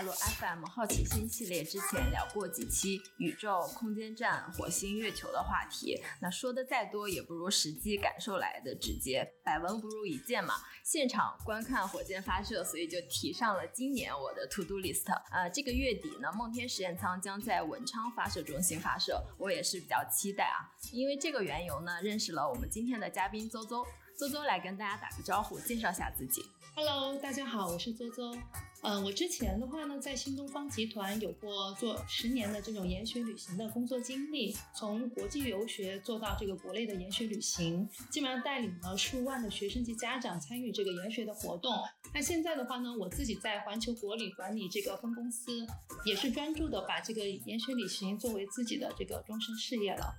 快乐 FM 好奇心系列之前聊过几期宇宙、空间站、火星、月球的话题，那说的再多也不如实际感受来的直接，百闻不如一见嘛。现场观看火箭发射，所以就提上了今年我的 To Do List。呃，这个月底呢，梦天实验舱将在文昌发射中心发射，我也是比较期待啊。因为这个缘由呢，认识了我们今天的嘉宾邹邹，周周来跟大家打个招呼，介绍一下自己。Hello，大家好，我是周周。嗯，我之前的话呢，在新东方集团有过做十年的这种研学旅行的工作经历，从国际游学做到这个国内的研学旅行，基本上带领了数万的学生及家长参与这个研学的活动。那现在的话呢，我自己在环球国旅管理这个分公司，也是专注的把这个研学旅行作为自己的这个终身事业了。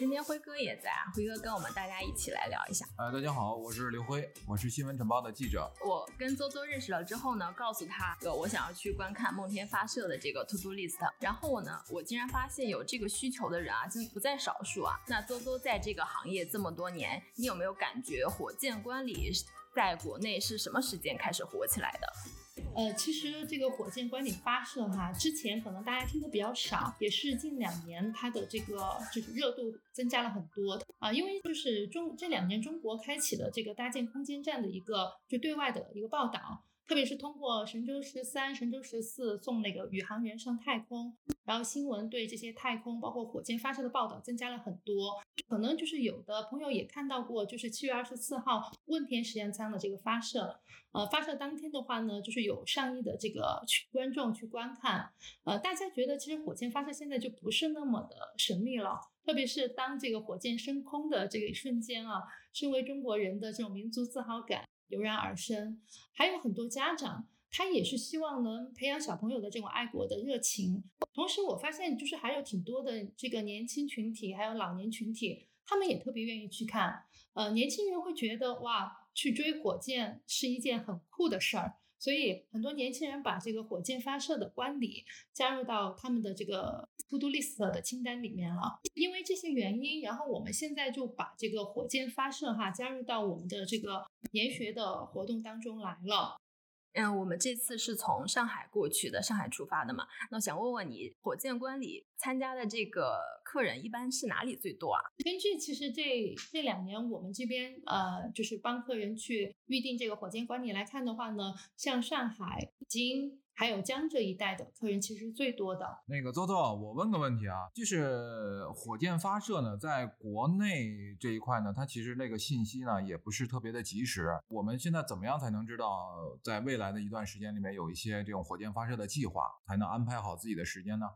今天辉哥也在啊，辉哥跟我们大家一起来聊一下。呃，大家好，我是刘辉，我是新闻晨报的记者。我跟邹邹认识了之后呢，告诉他我想要去观看梦天发射的这个 to do list，然后呢，我竟然发现有这个需求的人啊，真不在少数啊。那邹邹在这个行业这么多年，你有没有感觉火箭观礼在国内是什么时间开始火起来的？呃，其实这个火箭观礼发射哈，之前可能大家听的比较少，也是近两年它的这个就是热度增加了很多啊，因为就是中这两年中国开启了这个搭建空间站的一个就对外的一个报道。特别是通过神舟十三、神舟十四送那个宇航员上太空，然后新闻对这些太空包括火箭发射的报道增加了很多。可能就是有的朋友也看到过，就是七月二十四号问天实验舱的这个发射。呃，发射当天的话呢，就是有上亿的这个观众去观看。呃，大家觉得其实火箭发射现在就不是那么的神秘了，特别是当这个火箭升空的这个一瞬间啊，身为中国人的这种民族自豪感。油然而生，还有很多家长，他也是希望能培养小朋友的这种爱国的热情。同时，我发现就是还有挺多的这个年轻群体，还有老年群体，他们也特别愿意去看。呃，年轻人会觉得哇，去追火箭是一件很酷的事儿。所以很多年轻人把这个火箭发射的观礼加入到他们的这个 to do list 的清单里面了。因为这些原因，然后我们现在就把这个火箭发射哈加入到我们的这个研学的活动当中来了。嗯，我们这次是从上海过去的，上海出发的嘛。那想问问你，火箭观礼参加的这个客人一般是哪里最多啊？根据其实这这两年我们这边呃，就是帮客人去预定这个火箭观礼来看的话呢，像上海、北京。还有江浙一带的客人其实最多的。那个周周，我问个问题啊，就是火箭发射呢，在国内这一块呢，它其实那个信息呢也不是特别的及时。我们现在怎么样才能知道，在未来的一段时间里面有一些这种火箭发射的计划，才能安排好自己的时间呢？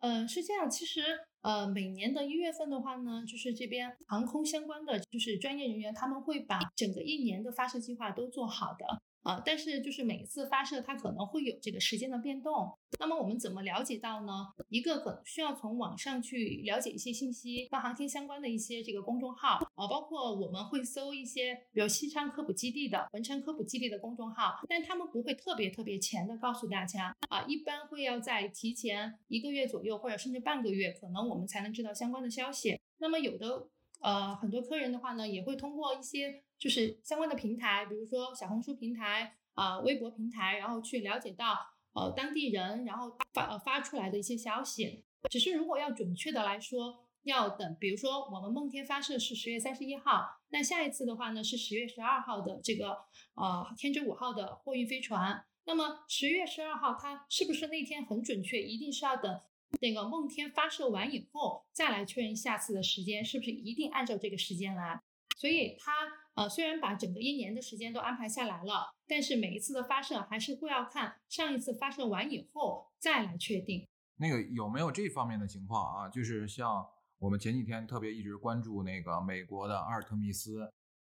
嗯，是这样。其实，呃，每年的一月份的话呢，就是这边航空相关的就是专业人员，他们会把整个一年的发射计划都做好的。啊，但是就是每一次发射它可能会有这个时间的变动，那么我们怎么了解到呢？一个可能需要从网上去了解一些信息，跟航天相关的一些这个公众号啊，包括我们会搜一些，比如西昌科普基地的、文昌科普基地的公众号，但他们不会特别特别前的告诉大家啊，一般会要在提前一个月左右或者甚至半个月，可能我们才能知道相关的消息。那么有的。呃，很多客人的话呢，也会通过一些就是相关的平台，比如说小红书平台啊、微博平台，然后去了解到呃当地人然后发呃发出来的一些消息。只是如果要准确的来说，要等，比如说我们梦天发射是十月三十一号，那下一次的话呢是十月十二号的这个呃天舟五号的货运飞船。那么十月十二号它是不是那天很准确？一定是要等。那个梦天发射完以后，再来确认下次的时间是不是一定按照这个时间来。所以它呃虽然把整个一年的时间都安排下来了，但是每一次的发射还是会要看上一次发射完以后再来确定。那个有没有这方面的情况啊？就是像我们前几天特别一直关注那个美国的阿尔特密斯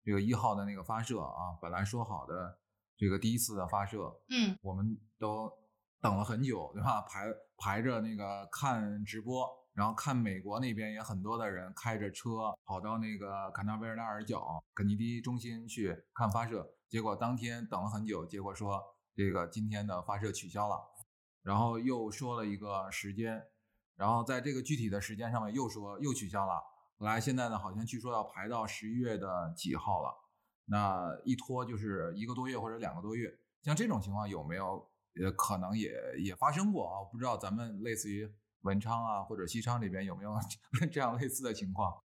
这个一号的那个发射啊，本来说好的这个第一次的发射，嗯，我们都。等了很久，对吧？排排着那个看直播，然后看美国那边也很多的人开着车跑到那个坎纳维尔纳尔角肯尼迪中心去看发射，结果当天等了很久，结果说这个今天的发射取消了，然后又说了一个时间，然后在这个具体的时间上面又说又取消了，后来现在呢好像据说要排到十一月的几号了，那一拖就是一个多月或者两个多月，像这种情况有没有？呃，可能也也发生过啊，不知道咱们类似于文昌啊或者西昌这边有没有 这样类似的情况？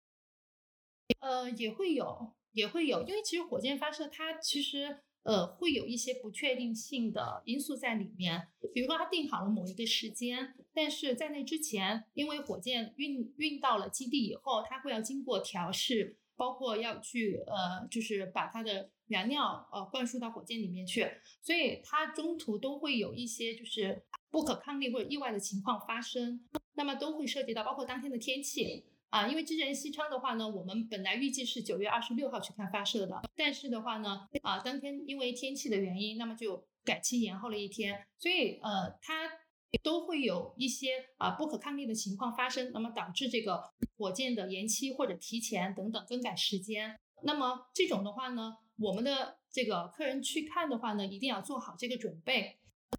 呃，也会有，也会有，因为其实火箭发射它其实呃会有一些不确定性的因素在里面，比如说它定好了某一个时间，但是在那之前，因为火箭运运到了基地以后，它会要经过调试，包括要去呃就是把它的燃料呃灌输到火箭里面去，所以它中途都会有一些就是不可抗力或者意外的情况发生，那么都会涉及到包括当天的天气。啊，因为之前西昌的话呢，我们本来预计是九月二十六号去看发射的，但是的话呢，啊，当天因为天气的原因，那么就改期延后了一天，所以呃，它都会有一些啊不可抗力的情况发生，那么导致这个火箭的延期或者提前等等更改时间。那么这种的话呢，我们的这个客人去看的话呢，一定要做好这个准备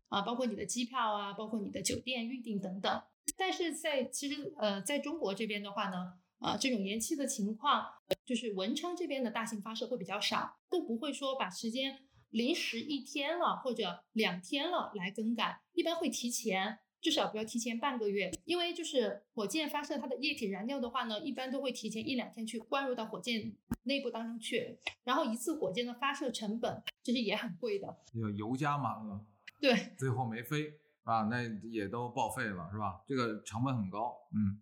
啊，包括你的机票啊，包括你的酒店预订等等。但是在其实呃，在中国这边的话呢，啊，这种延期的情况，就是文昌这边的大型发射会比较少，都不会说把时间临时一天了或者两天了来更改，一般会提前，至少不要提前半个月，因为就是火箭发射它的液体燃料的话呢，一般都会提前一两天去灌入到火箭内部当中去，然后一次火箭的发射成本其实也很贵的，有油加满了，对，最后没飞。啊，那也都报废了，是吧？这个成本很高。嗯，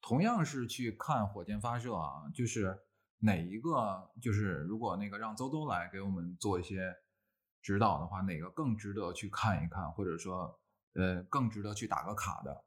同样是去看火箭发射啊，就是哪一个，就是如果那个让邹邹来给我们做一些指导的话，哪个更值得去看一看，或者说，呃，更值得去打个卡的？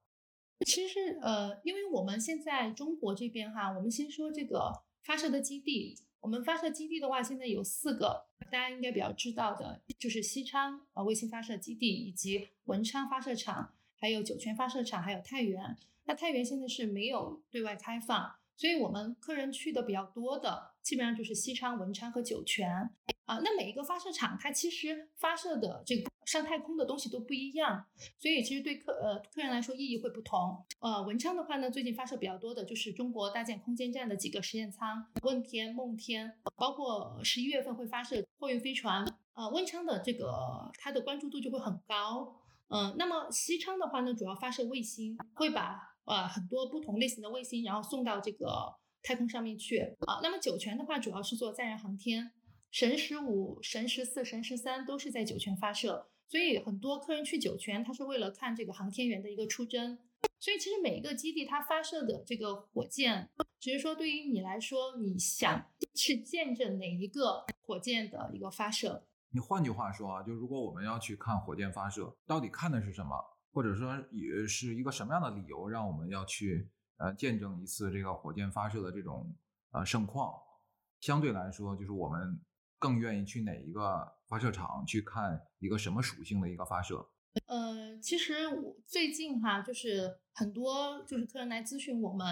其实，呃，因为我们现在中国这边哈，我们先说这个发射的基地。我们发射基地的话，现在有四个，大家应该比较知道的，就是西昌啊卫星发射基地，以及文昌发射场，还有酒泉发射场，还有太原。那太原现在是没有对外开放，所以我们客人去的比较多的，基本上就是西昌、文昌和酒泉。啊，那每一个发射场，它其实发射的这个上太空的东西都不一样，所以其实对客呃客人来说意义会不同。呃，文昌的话呢，最近发射比较多的就是中国搭建空间站的几个实验舱，问天、梦天，包括十一月份会发射货运飞船。呃，文昌的这个它的关注度就会很高。嗯，那么西昌的话呢，主要发射卫星，会把呃很多不同类型的卫星，然后送到这个太空上面去。啊，那么酒泉的话，主要是做载人航天。神十五、神十四、神十三都是在酒泉发射，所以很多客人去酒泉，他是为了看这个航天员的一个出征。所以其实每一个基地它发射的这个火箭，只是说对于你来说，你想去见证哪一个火箭的一个发射。你换句话说啊，就如果我们要去看火箭发射，到底看的是什么，或者说也是一个什么样的理由，让我们要去呃见证一次这个火箭发射的这种呃盛况？相对来说，就是我们。更愿意去哪一个发射场去看一个什么属性的一个发射？呃，其实我最近哈，就是很多就是客人来咨询我们，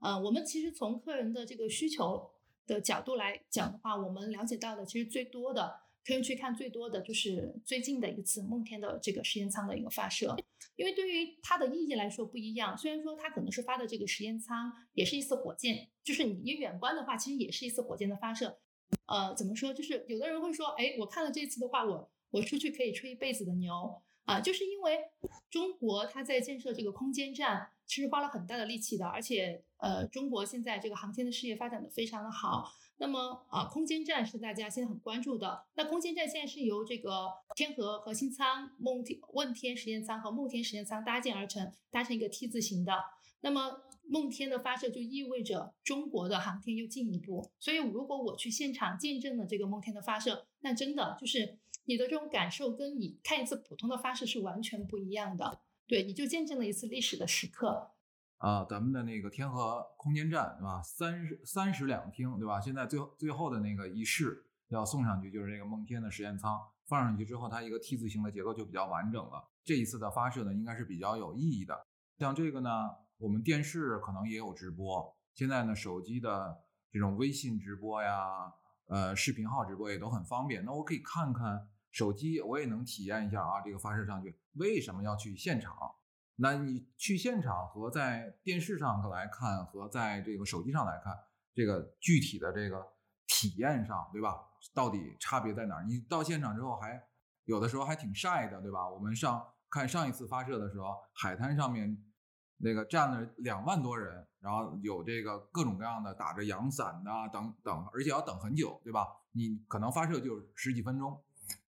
呃，我们其实从客人的这个需求的角度来讲的话，我们了解到的其实最多的客人去看最多的就是最近的一次梦天的这个实验舱的一个发射，因为对于它的意义来说不一样，虽然说它可能是发的这个实验舱也是一次火箭，就是你远观的话，其实也是一次火箭的发射。呃，怎么说？就是有的人会说，哎，我看了这次的话，我我出去可以吹一辈子的牛啊！就是因为中国它在建设这个空间站，其实花了很大的力气的，而且呃，中国现在这个航天的事业发展的非常的好。那么啊，空间站是大家现在很关注的。那空间站现在是由这个天河核心舱、梦天问天实验舱和梦天实验舱搭建而成，搭成一个 T 字形的。那么梦天的发射就意味着中国的航天又进一步，所以如果我去现场见证了这个梦天的发射，那真的就是你的这种感受跟你看一次普通的发射是完全不一样的。对，你就见证了一次历史的时刻。啊，咱们的那个天河空间站，对吧？三十三室两厅，对吧？现在最后最后的那个一室要送上去，就是这个梦天的实验舱放上去之后，它一个 T 字形的结构就比较完整了。这一次的发射呢，应该是比较有意义的。像这个呢。我们电视可能也有直播，现在呢，手机的这种微信直播呀，呃，视频号直播也都很方便。那我可以看看手机，我也能体验一下啊，这个发射上去为什么要去现场？那你去现场和在电视上来看，和在这个手机上来看，这个具体的这个体验上，对吧？到底差别在哪儿？你到现场之后还有的时候还挺晒的，对吧？我们上看上一次发射的时候，海滩上面那个站了两万多人，然后有这个各种各样的打着阳伞的等等，而且要等很久，对吧？你可能发射就十几分钟，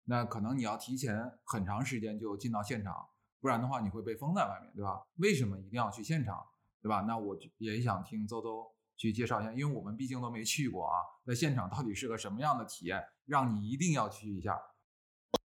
那可能你要提前很长时间就进到现场，不然的话你会被封在外面，对吧？为什么一定要去现场，对吧？那我也想听邹邹去介绍一下，因为我们毕竟都没去过啊，在现场到底是个什么样的体验，让你一定要去一下。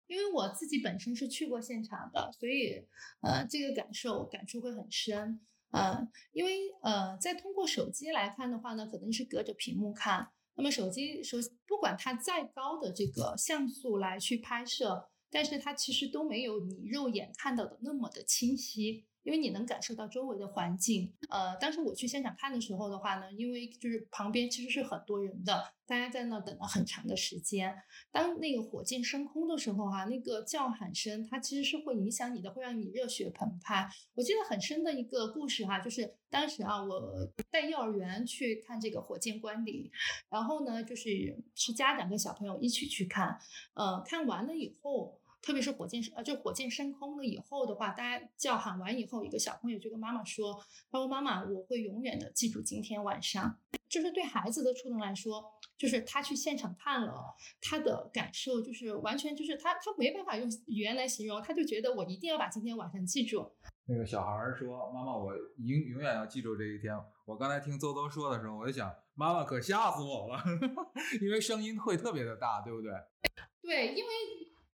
因为我自己本身是去过现场的，所以呃，这个感受感触会很深。呃，因为呃，在通过手机来看的话呢，可能是隔着屏幕看。那么手机手不管它再高的这个像素来去拍摄，但是它其实都没有你肉眼看到的那么的清晰。因为你能感受到周围的环境，呃，当时我去现场看的时候的话呢，因为就是旁边其实是很多人的，大家在那等了很长的时间。当那个火箭升空的时候哈，那个叫喊声它其实是会影响你的，会让你热血澎湃。我记得很深的一个故事哈，就是当时啊，我带幼儿园去看这个火箭观礼，然后呢，就是是家长跟小朋友一起去看，呃，看完了以后。特别是火箭呃，就火箭升空了以后的话，大家叫喊完以后，一个小朋友就跟妈妈说：“他说妈妈，我会永远的记住今天晚上。”就是对孩子的触动来说，就是他去现场看了，他的感受就是完全就是他他没办法用语言来形容，他就觉得我一定要把今天晚上记住。那个小孩说：“妈妈，我永永远要记住这一天。”我刚才听邹邹说的时候，我就想，妈妈可吓死我了，因为声音会特别的大，对不对？对，因为。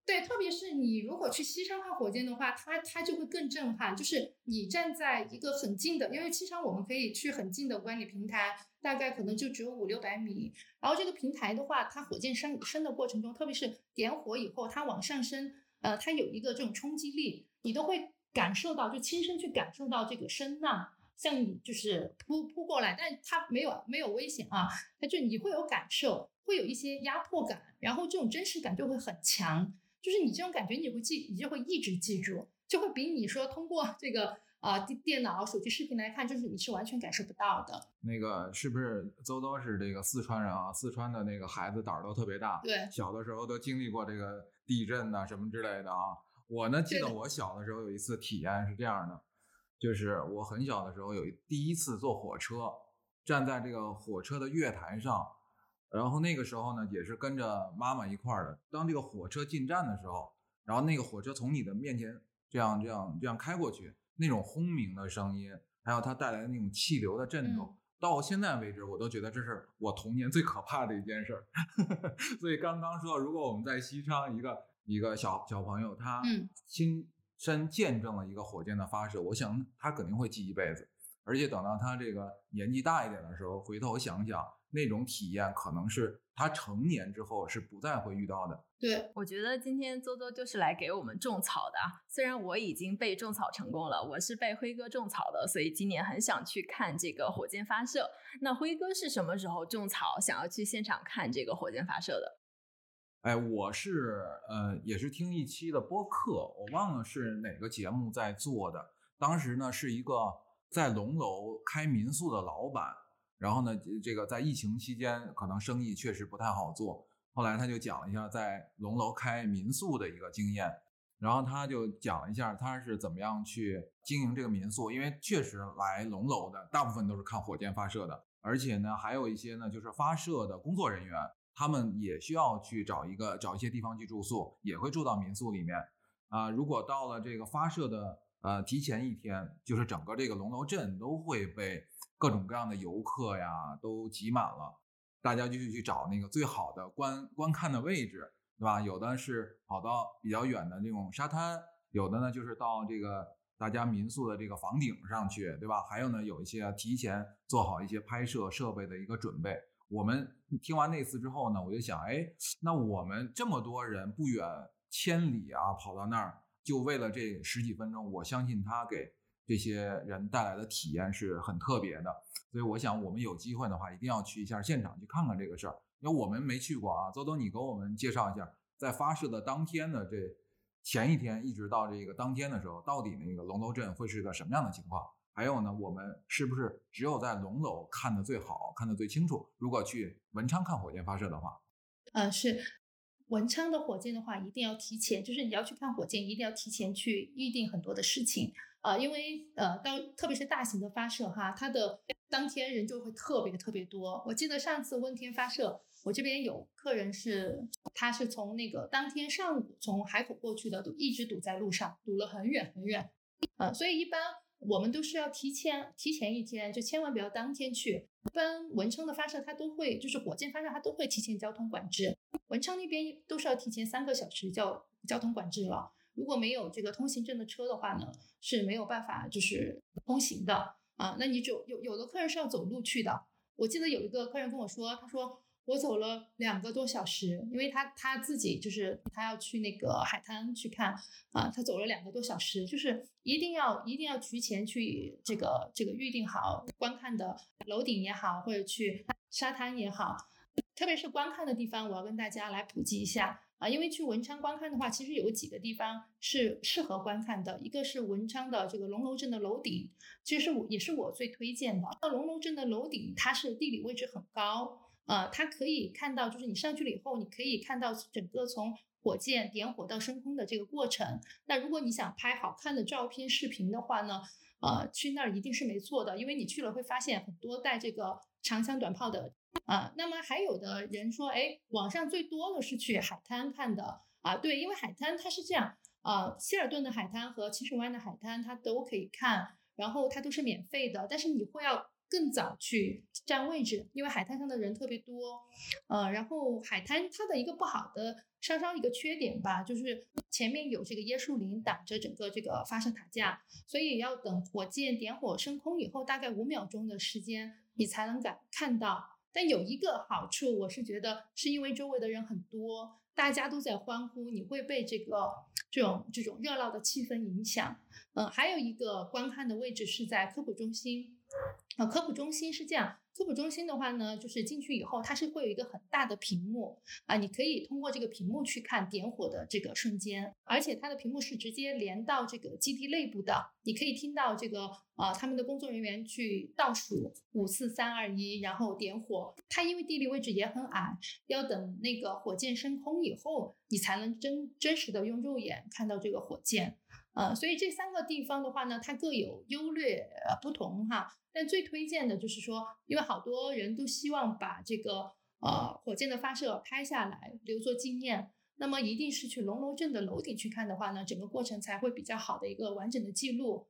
对，特别是你如果去西昌看火箭的话，它它就会更震撼。就是你站在一个很近的，因为西昌我们可以去很近的观礼平台，大概可能就只有五六百米。然后这个平台的话，它火箭升升的过程中，特别是点火以后，它往上升，呃，它有一个这种冲击力，你都会感受到，就亲身去感受到这个声浪向你就是扑扑过来，但它没有没有危险啊，它就你会有感受，会有一些压迫感，然后这种真实感就会很强。就是你这种感觉，你会记，你就会一直记住，就会比你说通过这个啊电电脑、手机视频来看，就是你是完全感受不到的。那个是不是邹邹是这个四川人啊？四川的那个孩子胆儿都特别大，对，小的时候都经历过这个地震呐什么之类的啊。我呢记得我小的时候有一次体验是这样的，就是我很小的时候有第一次坐火车，站在这个火车的月台上。然后那个时候呢，也是跟着妈妈一块儿的。当这个火车进站的时候，然后那个火车从你的面前这样、这样、这样开过去，那种轰鸣的声音，还有它带来的那种气流的震动，到现在为止，我都觉得这是我童年最可怕的一件事儿。所以刚刚说，如果我们在西昌一个一个小小朋友，他亲身见证了一个火箭的发射，我想他肯定会记一辈子。而且等到他这个年纪大一点的时候，回头想想。那种体验可能是他成年之后是不再会遇到的。对，我觉得今天周周就是来给我们种草的啊。虽然我已经被种草成功了，我是被辉哥种草的，所以今年很想去看这个火箭发射。那辉哥是什么时候种草想要去现场看这个火箭发射的？哎，我是呃，也是听一期的播客，我忘了是哪个节目在做的。当时呢，是一个在龙楼开民宿的老板。然后呢，这个在疫情期间可能生意确实不太好做。后来他就讲了一下在龙楼开民宿的一个经验，然后他就讲了一下他是怎么样去经营这个民宿。因为确实来龙楼的大部分都是看火箭发射的，而且呢，还有一些呢就是发射的工作人员，他们也需要去找一个找一些地方去住宿，也会住到民宿里面。啊，如果到了这个发射的呃提前一天，就是整个这个龙楼镇都会被。各种各样的游客呀都挤满了，大家就去去找那个最好的观观看的位置，对吧？有的是跑到比较远的那种沙滩，有的呢就是到这个大家民宿的这个房顶上去，对吧？还有呢有一些提前做好一些拍摄设备的一个准备。我们听完那次之后呢，我就想，哎，那我们这么多人不远千里啊跑到那儿，就为了这十几分钟，我相信他给。这些人带来的体验是很特别的，所以我想我们有机会的话，一定要去一下现场去看看这个事儿，因为我们没去过啊。邹邹，你给我们介绍一下，在发射的当天的这前一天，一直到这个当天的时候，到底那个龙楼镇会是个什么样的情况？还有呢，我们是不是只有在龙楼看的最好，看的最清楚？如果去文昌看火箭发射的话，呃，是。文昌的火箭的话，一定要提前，就是你要去看火箭，一定要提前去预定很多的事情啊、因为呃，到特别是大型的发射哈，它的当天人就会特别特别多。我记得上次问天发射，我这边有客人是，他是从那个当天上午从海口过去的，都一直堵在路上，堵了很远很远。呃，所以一般我们都是要提前提前一天，就千万不要当天去。一般文昌的发射，它都会就是火箭发射，它都会提前交通管制。文昌那边都是要提前三个小时交交通管制了。如果没有这个通行证的车的话呢，是没有办法就是通行的啊。那你就有有的客人是要走路去的。我记得有一个客人跟我说，他说我走了两个多小时，因为他他自己就是他要去那个海滩去看啊，他走了两个多小时，就是一定要一定要提前去这个这个预定好观看的楼顶也好，或者去沙滩也好，特别是观看的地方，我要跟大家来普及一下。啊，因为去文昌观看的话，其实有几个地方是适合观看的。一个是文昌的这个龙楼镇的楼顶，其实我也是我最推荐的。那龙楼镇的楼顶，它是地理位置很高，呃，它可以看到，就是你上去了以后，你可以看到整个从火箭点火到升空的这个过程。那如果你想拍好看的照片、视频的话呢，呃，去那儿一定是没错的，因为你去了会发现很多带这个长枪短炮的。啊，那么还有的人说，哎，网上最多的是去海滩看的啊，对，因为海滩它是这样，啊，希尔顿的海滩和清水湾的海滩它都可以看，然后它都是免费的，但是你会要更早去占位置，因为海滩上的人特别多，呃，然后海滩它的一个不好的稍稍一个缺点吧，就是前面有这个椰树林挡着整个这个发射塔架，所以要等火箭点火升空以后，大概五秒钟的时间，你才能敢看到。但有一个好处，我是觉得是因为周围的人很多，大家都在欢呼，你会被这个这种这种热闹的气氛影响。嗯，还有一个观看的位置是在科普中心。啊，科普中心是这样，科普中心的话呢，就是进去以后，它是会有一个很大的屏幕啊，你可以通过这个屏幕去看点火的这个瞬间，而且它的屏幕是直接连到这个基地内部的，你可以听到这个呃他们的工作人员去倒数五四三二一，然后点火。它因为地理位置也很矮，要等那个火箭升空以后，你才能真真实的用肉眼看到这个火箭。呃，所以这三个地方的话呢，它各有优劣呃不同哈。但最推荐的就是说，因为好多人都希望把这个呃火箭的发射拍下来留作纪念，那么一定是去龙楼镇的楼顶去看的话呢，整个过程才会比较好的一个完整的记录。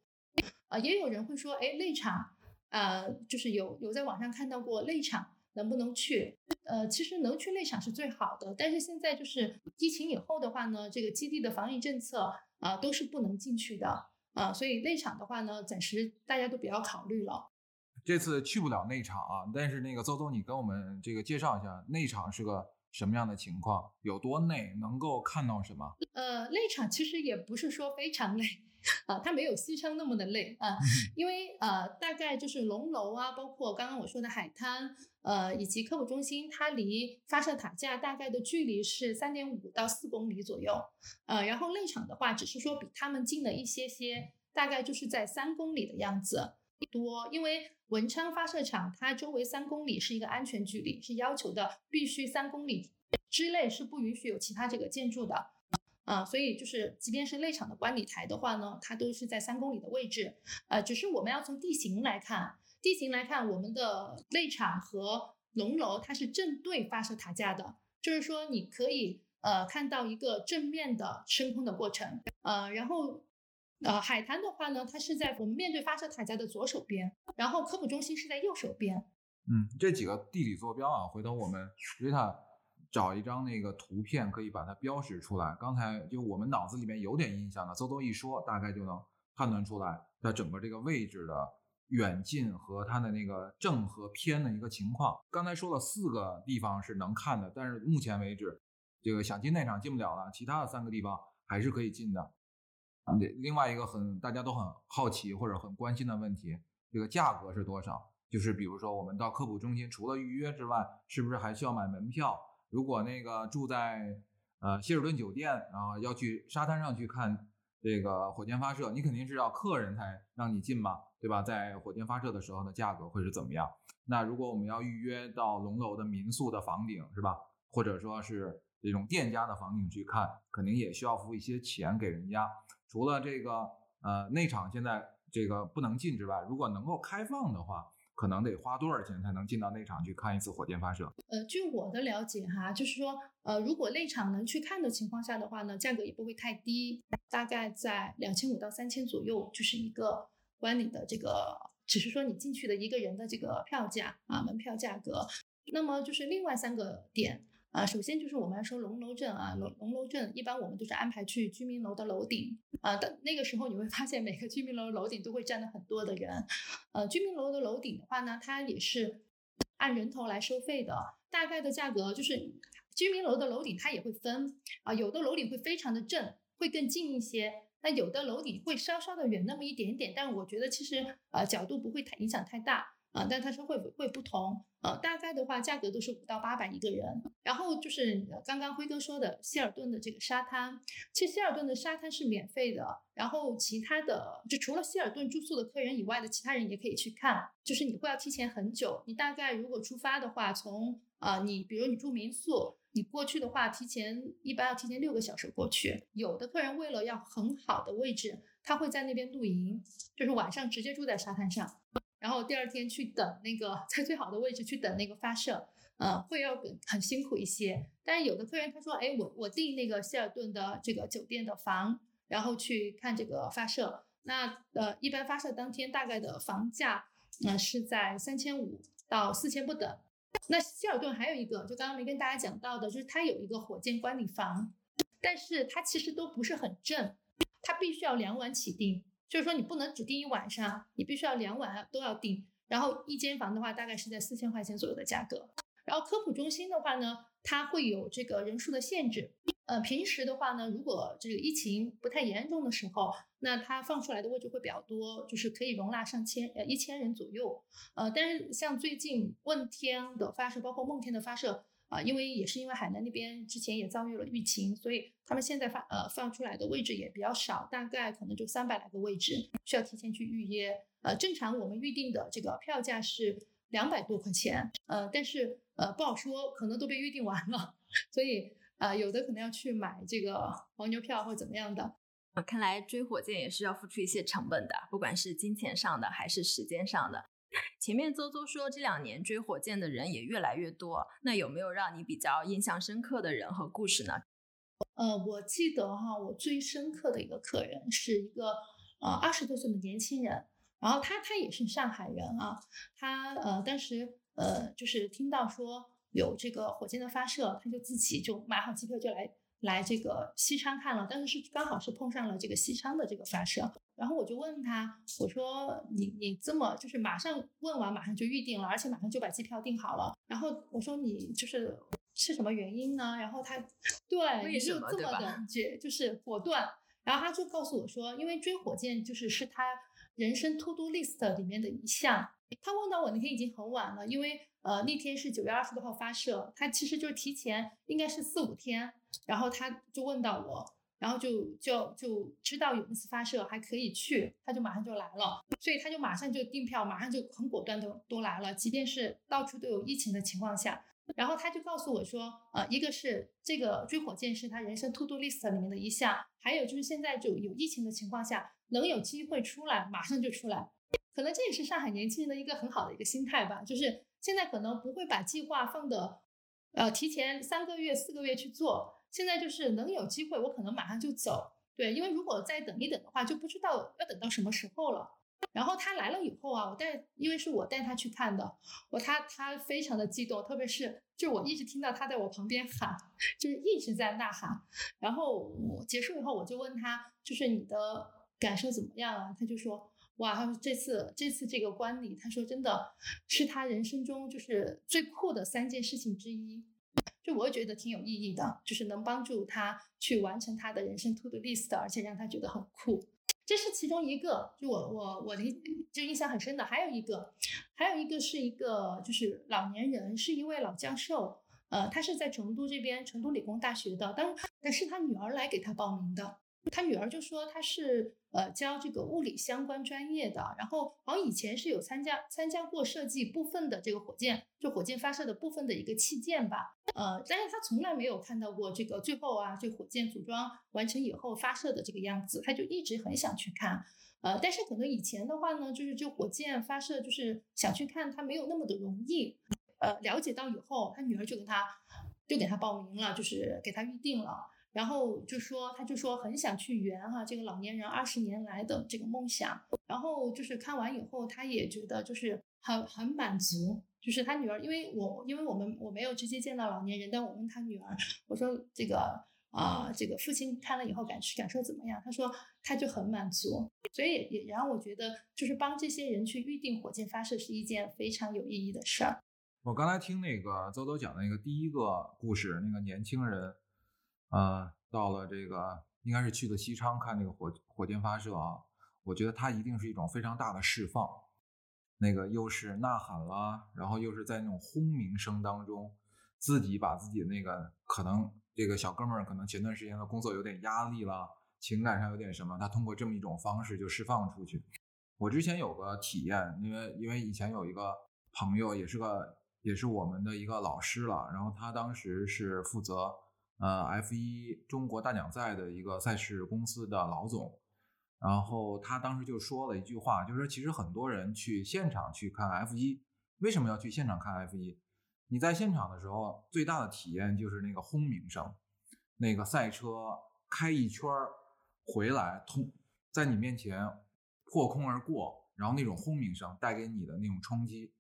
呃，也有人会说，哎，内场，呃，就是有有在网上看到过内场能不能去？呃，其实能去内场是最好的，但是现在就是疫情以后的话呢，这个基地的防疫政策。啊，都是不能进去的啊，所以内场的话呢，暂时大家都不要考虑了。这次去不了内场啊，但是那个邹邹，你跟我们这个介绍一下内场是个什么样的情况，有多内，能够看到什么？呃，内场其实也不是说非常 累。啊，它没有西昌那么的累啊，因为呃，大概就是龙楼啊，包括刚刚我说的海滩，呃，以及科普中心，它离发射塔架大概的距离是三点五到四公里左右，呃，然后内场的话，只是说比他们近了一些些，大概就是在三公里的样子多，因为文昌发射场它周围三公里是一个安全距离，是要求的，必须三公里之内是不允许有其他这个建筑的。啊，所以就是，即便是内场的观礼台的话呢，它都是在三公里的位置。呃，只是我们要从地形来看，地形来看，我们的内场和龙楼它是正对发射塔架的，就是说你可以呃看到一个正面的升空的过程。呃，然后呃海滩的话呢，它是在我们面对发射塔架的左手边，然后科普中心是在右手边。嗯，这几个地理坐标啊，回头我们 Rita。找一张那个图片，可以把它标识出来。刚才就我们脑子里面有点印象的，邹邹一说，大概就能判断出来它整个这个位置的远近和它的那个正和偏的一个情况。刚才说了四个地方是能看的，但是目前为止，这个想进那场进不了了，其他的三个地方还是可以进的。啊，另外一个很大家都很好奇或者很关心的问题，这个价格是多少？就是比如说我们到科普中心，除了预约之外，是不是还需要买门票？如果那个住在呃希尔顿酒店，然后要去沙滩上去看这个火箭发射，你肯定是要客人才让你进嘛，对吧？在火箭发射的时候的价格会是怎么样？那如果我们要预约到龙楼的民宿的房顶，是吧？或者说是这种店家的房顶去看，肯定也需要付一些钱给人家。除了这个呃内场现在这个不能进之外，如果能够开放的话，可能得花多少钱才能进到内场去看一次火箭发射？呃，据我的了解哈，就是说呃，如果内场能去看的情况下的话呢，价格也不会太低，大概在两千五到三千左右，就是一个观礼的这个，只是说你进去的一个人的这个票价啊，门票价格。那么就是另外三个点。啊，首先就是我们说龙楼镇啊，龙龙楼镇一般我们都是安排去居民楼的楼顶啊，但那个时候你会发现每个居民楼楼顶都会站了很多的人，呃，居民楼的楼顶的话呢，它也是按人头来收费的，大概的价格就是居民楼的楼顶它也会分啊，有的楼顶会非常的正，会更近一些，那有的楼顶会稍稍的远那么一点点，但我觉得其实呃角度不会太影响太大。啊，但它是会会不同，呃，大概的话价格都是五到八百一个人。然后就是刚刚辉哥说的希尔顿的这个沙滩，其实希尔顿的沙滩是免费的，然后其他的就除了希尔顿住宿的客人以外的其他人也可以去看，就是你会要提前很久，你大概如果出发的话，从呃你比如你住民宿，你过去的话提前一般要提前六个小时过去，有的客人为了要很好的位置，他会在那边露营，就是晚上直接住在沙滩上。然后第二天去等那个在最好的位置去等那个发射，呃，会要很辛苦一些。但是有的客人他说，哎，我我订那个希尔顿的这个酒店的房，然后去看这个发射。那呃，一般发射当天大概的房价，呃，是在三千五到四千不等。那希尔顿还有一个，就刚刚没跟大家讲到的，就是它有一个火箭管理房，但是它其实都不是很正，它必须要两晚起订。就是说，你不能只订一晚上，你必须要两晚都要订。然后一间房的话，大概是在四千块钱左右的价格。然后科普中心的话呢，它会有这个人数的限制。呃，平时的话呢，如果这个疫情不太严重的时候，那它放出来的位置会比较多，就是可以容纳上千呃一千人左右。呃，但是像最近问天的发射，包括梦天的发射。啊，因为也是因为海南那边之前也遭遇了疫情，所以他们现在发呃放出来的位置也比较少，大概可能就三百来个位置，需要提前去预约。呃，正常我们预定的这个票价是两百多块钱，呃，但是呃不好说，可能都被预定完了，所以呃有的可能要去买这个黄牛票或怎么样的。看来追火箭也是要付出一些成本的，不管是金钱上的还是时间上的。前面邹邹说这两年追火箭的人也越来越多，那有没有让你比较印象深刻的人和故事呢？呃，我记得哈，我最深刻的一个客人是一个呃二十多岁的年轻人，然后他他也是上海人啊，他呃当时呃就是听到说有这个火箭的发射，他就自己就买好机票就来来这个西昌看了，但是是刚好是碰上了这个西昌的这个发射。然后我就问他，我说你你这么就是马上问完马上就预定了，而且马上就把机票订好了。然后我说你就是是什么原因呢？然后他对你就这么的决就是果断。然后他就告诉我说，因为追火箭就是是他人生 to do list 里面的一项。他问到我那天已经很晚了，因为呃那天是九月二十多号发射，他其实就是提前应该是四五天，然后他就问到我。然后就就就知道有一次发射还可以去，他就马上就来了，所以他就马上就订票，马上就很果断的都来了，即便是到处都有疫情的情况下。然后他就告诉我说，呃，一个是这个追火箭是他人生 to do list 里面的一项，还有就是现在就有疫情的情况下，能有机会出来，马上就出来。可能这也是上海年轻人的一个很好的一个心态吧，就是现在可能不会把计划放的，呃，提前三个月、四个月去做。现在就是能有机会，我可能马上就走。对，因为如果再等一等的话，就不知道要等到什么时候了。然后他来了以后啊，我带，因为是我带他去看的，我他他非常的激动，特别是就我一直听到他在我旁边喊，就是一直在呐喊。然后结束以后，我就问他，就是你的感受怎么样啊？他就说，哇，他说这次这次这个观礼，他说真的是他人生中就是最酷的三件事情之一。就我也觉得挺有意义的，就是能帮助他去完成他的人生 to do list，而且让他觉得很酷，这是其中一个。就我我我的就印象很深的，还有一个，还有一个是一个就是老年人，是一位老教授，呃，他是在成都这边成都理工大学的，但但是他女儿来给他报名的，他女儿就说他是呃教这个物理相关专业的，然后好像以前是有参加参加过设计部分的这个火箭，就火箭发射的部分的一个器件吧，呃，但是他从来没有看到过这个最后啊，这火箭组装完成以后发射的这个样子，他就一直很想去看。呃，但是可能以前的话呢，就是这火箭发射，就是想去看它没有那么的容易。呃，了解到以后，他女儿就跟他就给他报名了，就是给他预定了。然后就说，他就说很想去圆哈这个老年人二十年来的这个梦想。然后就是看完以后，他也觉得就是很很满足。就是他女儿，因为我因为我们我没有直接见到老年人，但我问他女儿，我说这个。啊，这个父亲看了以后感感受怎么样？他说他就很满足，所以也然后我觉得就是帮这些人去预定火箭发射是一件非常有意义的事儿。我刚才听那个邹邹讲的那个第一个故事，那个年轻人，呃，到了这个应该是去的西昌看那个火火箭发射啊，我觉得它一定是一种非常大的释放，那个又是呐喊了，然后又是在那种轰鸣声当中，自己把自己那个可能。这个小哥们儿可能前段时间的工作有点压力了，情感上有点什么，他通过这么一种方式就释放出去。我之前有个体验，因为因为以前有一个朋友也是个也是我们的一个老师了，然后他当时是负责呃 F 一中国大奖赛的一个赛事公司的老总，然后他当时就说了一句话，就是说其实很多人去现场去看 F 一，为什么要去现场看 F 一？你在现场的时候，最大的体验就是那个轰鸣声，那个赛车开一圈儿回来，通在你面前破空而过，然后那种轰鸣声带给你的那种冲击。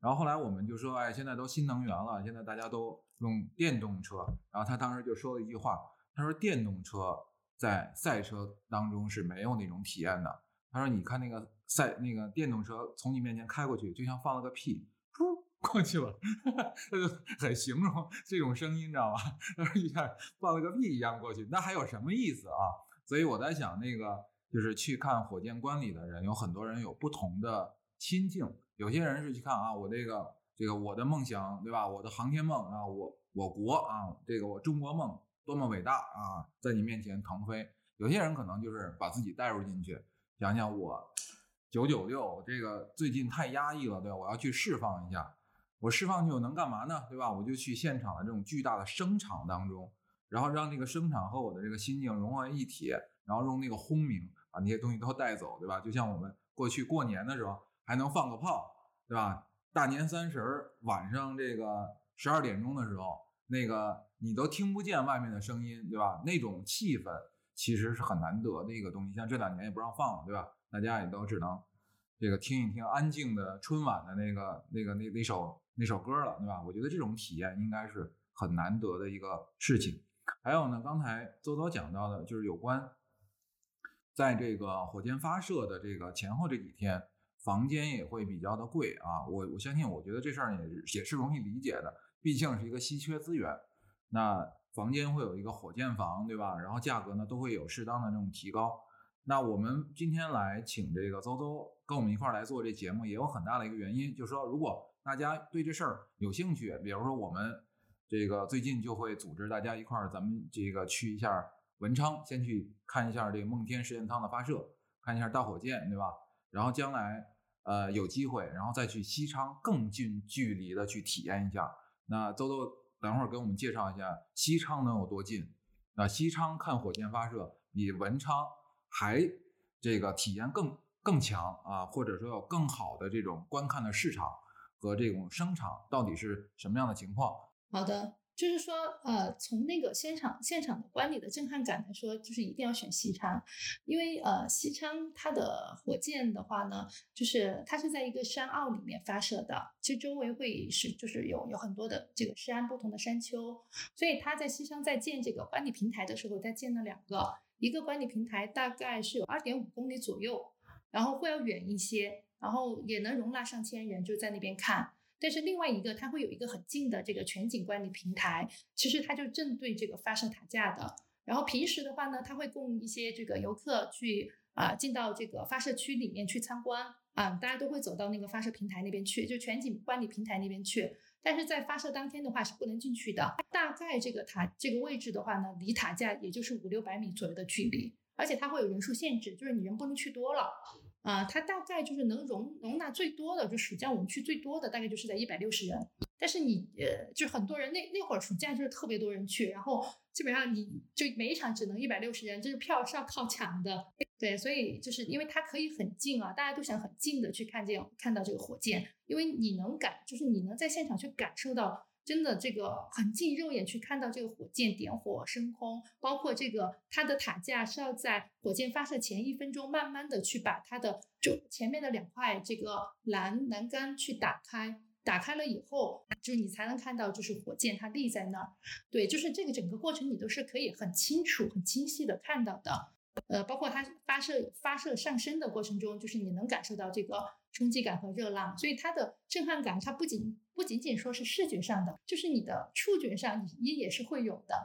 然后后来我们就说，哎，现在都新能源了，现在大家都用电动车。然后他当时就说了一句话，他说电动车在赛车当中是没有那种体验的。他说，你看那个赛那个电动车从你面前开过去，就像放了个屁。噗过去了，他 就很形容这种声音，你知道吧？他说一下放了个屁一样过去，那还有什么意思啊？所以我在想，那个就是去看火箭观礼的人，有很多人有不同的心境。有些人是去看啊，我这个这个我的梦想，对吧？我的航天梦啊，我我国啊，这个我中国梦多么伟大啊，在你面前腾飞。有些人可能就是把自己带入进去，想想我九九六这个最近太压抑了，对吧？我要去释放一下。我释放去我能干嘛呢？对吧？我就去现场的这种巨大的声场当中，然后让这个声场和我的这个心境融为一体，然后用那个轰鸣把那些东西都带走，对吧？就像我们过去过年的时候还能放个炮，对吧？大年三十晚上这个十二点钟的时候，那个你都听不见外面的声音，对吧？那种气氛其实是很难得的一个东西。像这两年也不让放了，对吧？大家也都只能这个听一听安静的春晚的那个那个那那首。那首歌了，对吧？我觉得这种体验应该是很难得的一个事情。还有呢，刚才邹邹讲到的，就是有关在这个火箭发射的这个前后这几天，房间也会比较的贵啊。我我相信，我觉得这事儿也也是容易理解的，毕竟是一个稀缺资源。那房间会有一个火箭房，对吧？然后价格呢都会有适当的这种提高。那我们今天来请这个邹邹跟我们一块儿来做这节目，也有很大的一个原因，就是说如果大家对这事儿有兴趣，比如说我们这个最近就会组织大家一块儿，咱们这个去一下文昌，先去看一下这个梦天实验舱的发射，看一下大火箭，对吧？然后将来呃有机会，然后再去西昌更近距离的去体验一下。那邹邹等会儿给我们介绍一下西昌能有多近？那西昌看火箭发射比文昌还这个体验更更强啊，或者说有更好的这种观看的市场。和这种声场到底是什么样的情况？好的，就是说，呃，从那个现场现场的观礼的震撼感来说，就是一定要选西昌，因为呃，西昌它的火箭的话呢，就是它是在一个山坳里面发射的，其实周围会是就是有有很多的这个山不同的山丘，所以它在西昌在建这个观礼平台的时候，在建了两个，一个观礼平台大概是有二点五公里左右，然后会要远一些。然后也能容纳上千人就在那边看，但是另外一个它会有一个很近的这个全景观礼平台，其实它就正对这个发射塔架的。然后平时的话呢，它会供一些这个游客去啊进到这个发射区里面去参观啊，大家都会走到那个发射平台那边去，就全景观礼平台那边去。但是在发射当天的话是不能进去的，大概这个塔这个位置的话呢，离塔架也就是五六百米左右的距离。而且它会有人数限制，就是你人不能去多了。啊，它大概就是能容容纳最多的，就暑假我们去最多的大概就是在一百六十人。但是你呃，就很多人那那会儿暑假就是特别多人去，然后基本上你就每一场只能一百六十人，就是票是要靠抢的。对，所以就是因为它可以很近啊，大家都想很近的去看见看到这个火箭，因为你能感，就是你能在现场去感受到。真的，这个很近，肉眼去看到这个火箭点火升空，包括这个它的塔架是要在火箭发射前一分钟，慢慢的去把它的就前面的两块这个栏栏杆去打开，打开了以后，就你才能看到就是火箭它立在那儿。对，就是这个整个过程你都是可以很清楚、很清晰的看到的。呃，包括它发射发射上升的过程中，就是你能感受到这个。冲击感和热浪，所以它的震撼感，它不仅不仅仅说是视觉上的，就是你的触觉上，也也是会有的。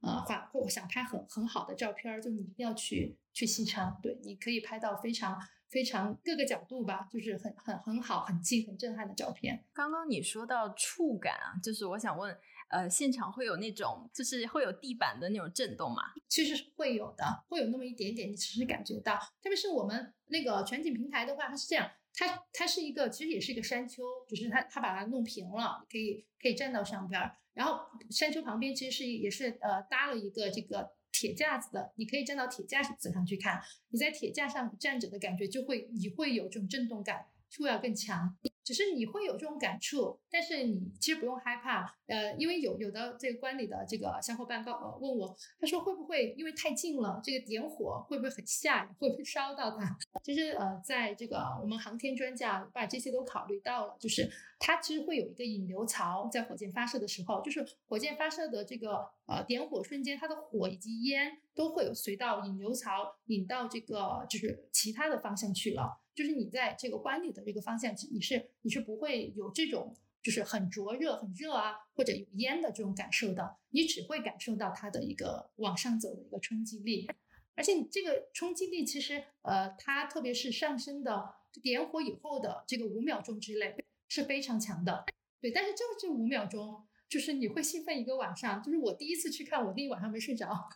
呃，或或想拍很很好的照片，就你一定要去去西昌，对，你可以拍到非常非常各个角度吧，就是很很很好、很近、很震撼的照片。刚刚你说到触感啊，就是我想问，呃，现场会有那种，就是会有地板的那种震动吗？其实是会有的，会有那么一点点，你只是感觉到。特别是我们那个全景平台的话，它是这样。它它是一个，其实也是一个山丘，只是它它把它弄平了，可以可以站到上边儿。然后山丘旁边其实是也是呃搭了一个这个铁架子的，你可以站到铁架子上去看。你在铁架上站着的感觉，就会你会有这种震动感，会要更强。只是你会有这种感触，但是你其实不用害怕，呃，因为有有的这个观礼的这个小伙伴告呃问我，他说会不会因为太近了，这个点火会不会很吓人，会不会烧到他？其实呃，在这个我们航天专家把这些都考虑到了，就是它其实会有一个引流槽，在火箭发射的时候，就是火箭发射的这个呃点火瞬间，它的火以及烟都会有随到引流槽引到这个就是其他的方向去了。就是你在这个观礼的这个方向，你是你是不会有这种就是很灼热、很热啊，或者有烟的这种感受的，你只会感受到它的一个往上走的一个冲击力，而且你这个冲击力其实呃，它特别是上升的点火以后的这个五秒钟之内是非常强的，对，但是就这五秒钟，就是你会兴奋一个晚上，就是我第一次去看，我第一晚上没睡着。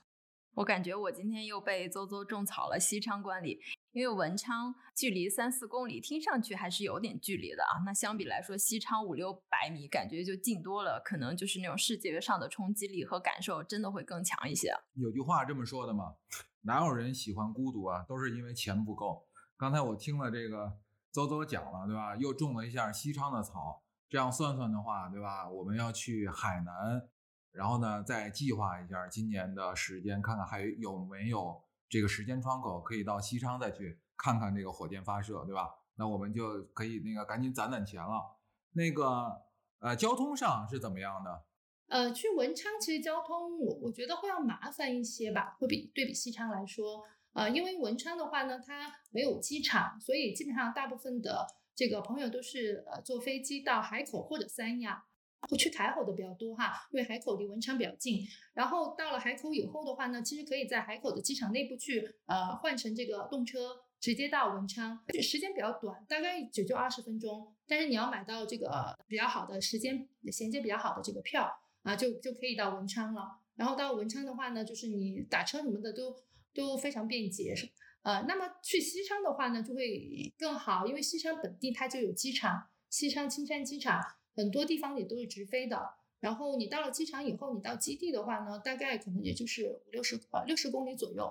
我感觉我今天又被邹邹种草了西昌观礼，因为文昌距离三四公里，听上去还是有点距离的啊。那相比来说，西昌五六百米，感觉就近多了，可能就是那种视觉上的冲击力和感受，真的会更强一些。有句话这么说的嘛，哪有人喜欢孤独啊？都是因为钱不够。刚才我听了这个邹邹讲了，对吧？又种了一下西昌的草，这样算算的话，对吧？我们要去海南。然后呢，再计划一下今年的时间，看看还有没有这个时间窗口可以到西昌再去看看这个火箭发射，对吧？那我们就可以那个赶紧攒攒钱了。那个呃，交通上是怎么样的？呃，去文昌其实交通我我觉得会要麻烦一些吧，会比对比西昌来说，呃，因为文昌的话呢，它没有机场，所以基本上大部分的这个朋友都是呃坐飞机到海口或者三亚。会去海口的比较多哈，因为海口离文昌比较近。然后到了海口以后的话呢，其实可以在海口的机场内部去呃换成这个动车，直接到文昌，时间比较短，大概也就二十分钟。但是你要买到这个比较好的时间衔接比较好的这个票啊，就就可以到文昌了。然后到文昌的话呢，就是你打车什么的都都非常便捷。呃，那么去西昌的话呢，就会更好，因为西昌本地它就有机场，西昌青山机场。很多地方你都是直飞的，然后你到了机场以后，你到基地的话呢，大概可能也就是五六十呃六十公里左右，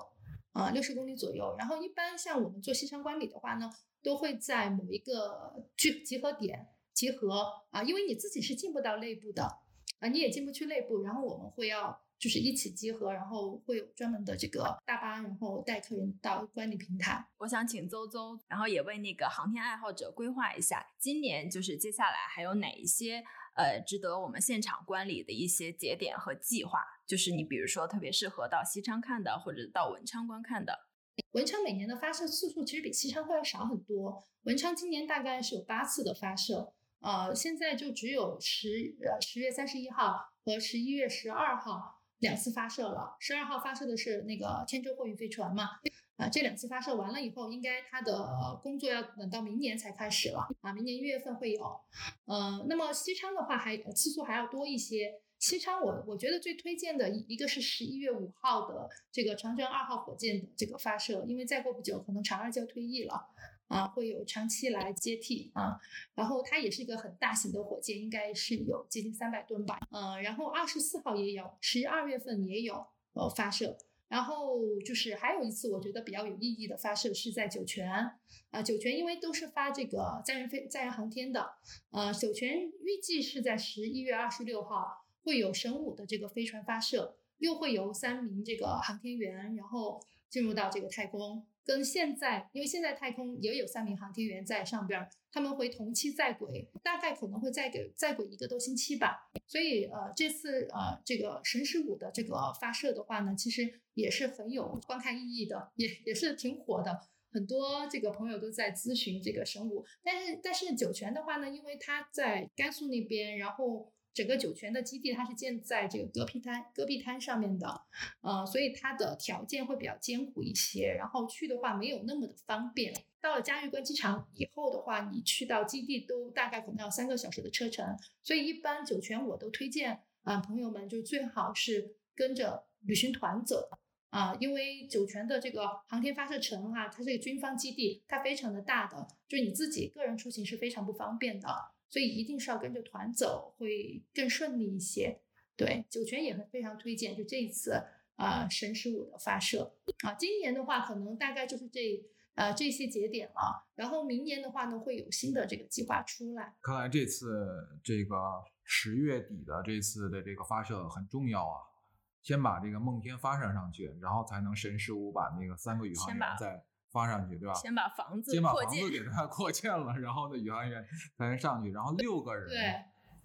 啊六十公里左右。然后一般像我们做西昌管理的话呢，都会在某一个聚集合点集合啊，因为你自己是进不到内部的啊，你也进不去内部，然后我们会要。就是一起集合，然后会有专门的这个大巴，然后带客人到观礼平台。我想请邹邹，然后也为那个航天爱好者规划一下，今年就是接下来还有哪一些呃值得我们现场观礼的一些节点和计划？就是你比如说特别适合到西昌看的，或者到文昌观看的。文昌每年的发射次数其实比西昌会要少很多，文昌今年大概是有八次的发射，呃，现在就只有十呃十月三十一号和十一月十二号。两次发射了，十二号发射的是那个天舟货运飞船嘛，啊，这两次发射完了以后，应该他的工作要等到明年才开始了啊，明年一月份会有。呃，那么西昌的话还次数还要多一些。西昌我我觉得最推荐的一个是十一月五号的这个长征二号火箭的这个发射，因为再过不久可能长二就要退役了啊，会有长期来接替啊。然后它也是一个很大型的火箭，应该是有接近三百吨吧。嗯，然后二十四号也有，十二月份也有呃发射。然后就是还有一次，我觉得比较有意义的发射是在酒泉啊，酒泉因为都是发这个载人飞载人航天的，呃，酒泉预计是在十一月二十六号会有神五的这个飞船发射，又会有三名这个航天员，然后进入到这个太空。跟现在，因为现在太空也有三名航天员在上边，他们会同期在轨，大概可能会再给在轨一个多星期吧。所以呃，这次呃这个神十五的这个发射的话呢，其实也是很有观看意义的，也也是挺火的，很多这个朋友都在咨询这个神五。但是但是酒泉的话呢，因为它在甘肃那边，然后。整个酒泉的基地它是建在这个戈壁滩戈壁滩上面的，呃，所以它的条件会比较艰苦一些，然后去的话没有那么的方便。到了嘉峪关机场以后的话，你去到基地都大概可能要三个小时的车程，所以一般酒泉我都推荐啊朋友们就最好是跟着旅行团走啊，因为酒泉的这个航天发射城啊，它这个军方基地它非常的大的，就你自己个人出行是非常不方便的。所以一定是要跟着团走，会更顺利一些。对，酒泉也很非常推荐，就这一次啊神十五的发射啊，今年的话可能大概就是这呃这些节点了，然后明年的话呢会有新的这个计划出来。看来这次这个十月底的这次的这个发射很重要啊，先把这个梦天发射上去，然后才能神十五把那个三个宇航员再。发上去对吧？先把房子先把房子给它 扩建了，然后呢宇航员才能上去，然后六个人对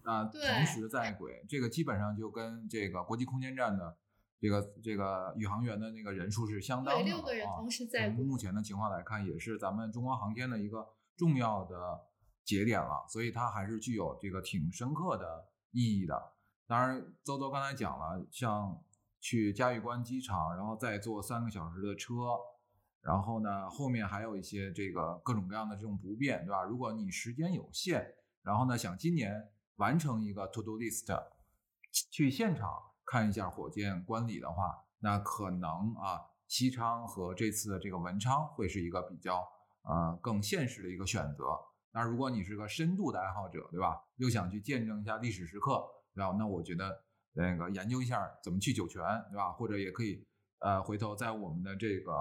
啊同时在轨，这个基本上就跟这个国际空间站的这个这个宇航员的那个人数是相当的。对，六个人同时在轨。目前的情况来看，也是咱们中国航天的一个重要的节点了，所以它还是具有这个挺深刻的意义的。当然，邹邹刚才讲了，像去嘉峪关机场，然后再坐三个小时的车。然后呢，后面还有一些这个各种各样的这种不便，对吧？如果你时间有限，然后呢想今年完成一个 to do list，去现场看一下火箭观礼的话，那可能啊西昌和这次的这个文昌会是一个比较呃更现实的一个选择。那如果你是个深度的爱好者，对吧？又想去见证一下历史时刻，对吧？那我觉得那个研究一下怎么去酒泉，对吧？或者也可以呃回头在我们的这个。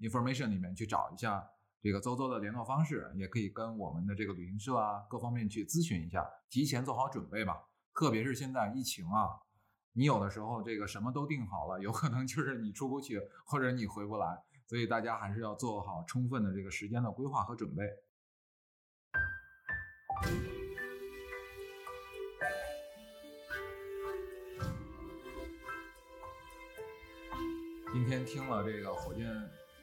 Information 里面去找一下这个周周的联络方式，也可以跟我们的这个旅行社啊各方面去咨询一下，提前做好准备吧。特别是现在疫情啊，你有的时候这个什么都定好了，有可能就是你出不去或者你回不来，所以大家还是要做好充分的这个时间的规划和准备。今天听了这个火箭，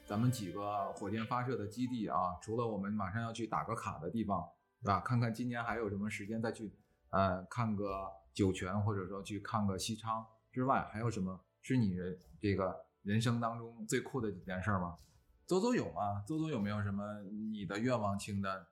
咱们几个火箭发射的基地啊，除了我们马上要去打个卡的地方，对吧？看看今年还有什么时间再去，呃，看个酒泉，或者说去看个西昌之外，还有什么是你这个人生当中最酷的几件事吗？周周有吗？周周有没有什么你的愿望清单？